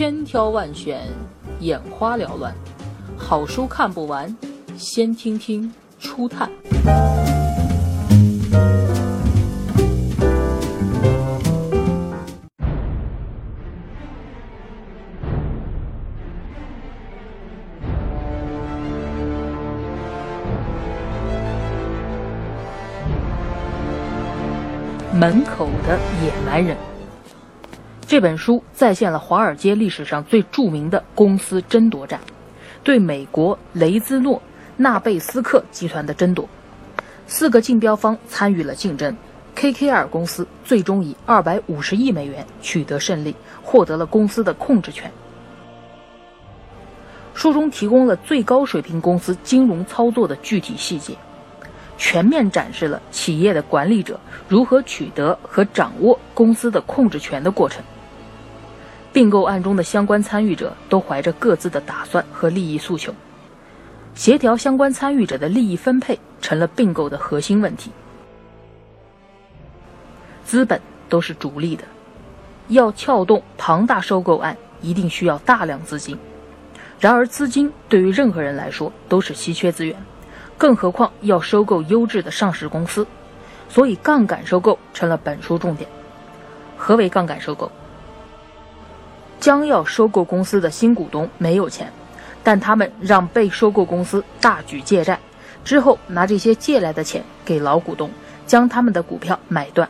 千挑万选，眼花缭乱，好书看不完，先听听初探。门口的野蛮人。这本书再现了华尔街历史上最著名的公司争夺战，对美国雷兹诺纳贝斯克集团的争夺。四个竞标方参与了竞争，KKR 公司最终以二百五十亿美元取得胜利，获得了公司的控制权。书中提供了最高水平公司金融操作的具体细节。全面展示了企业的管理者如何取得和掌握公司的控制权的过程。并购案中的相关参与者都怀着各自的打算和利益诉求，协调相关参与者的利益分配成了并购的核心问题。资本都是逐利的，要撬动庞大收购案，一定需要大量资金。然而，资金对于任何人来说都是稀缺资源。更何况要收购优质的上市公司，所以杠杆收购成了本书重点。何为杠杆收购？将要收购公司的新股东没有钱，但他们让被收购公司大举借债，之后拿这些借来的钱给老股东，将他们的股票买断。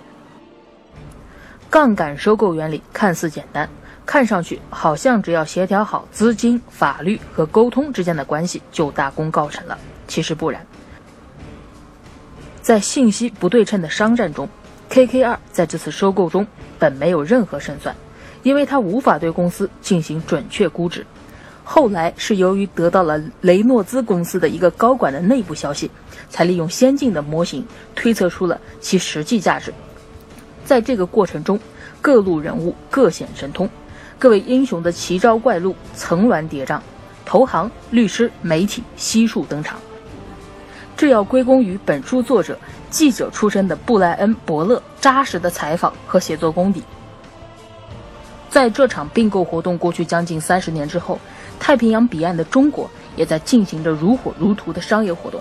杠杆收购原理看似简单，看上去好像只要协调好资金、法律和沟通之间的关系，就大功告成了。其实不然，在信息不对称的商战中，KKR 在这次收购中本没有任何胜算，因为他无法对公司进行准确估值。后来是由于得到了雷诺兹公司的一个高管的内部消息，才利用先进的模型推测出了其实际价值。在这个过程中，各路人物各显神通，各位英雄的奇招怪路层峦叠嶂，投行、律师、媒体悉数登场。这要归功于本书作者记者出身的布莱恩·伯勒扎实的采访和写作功底。在这场并购活动过去将近三十年之后，太平洋彼岸的中国也在进行着如火如荼的商业活动。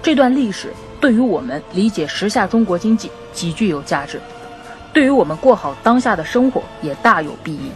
这段历史对于我们理解时下中国经济极具有价值，对于我们过好当下的生活也大有裨益。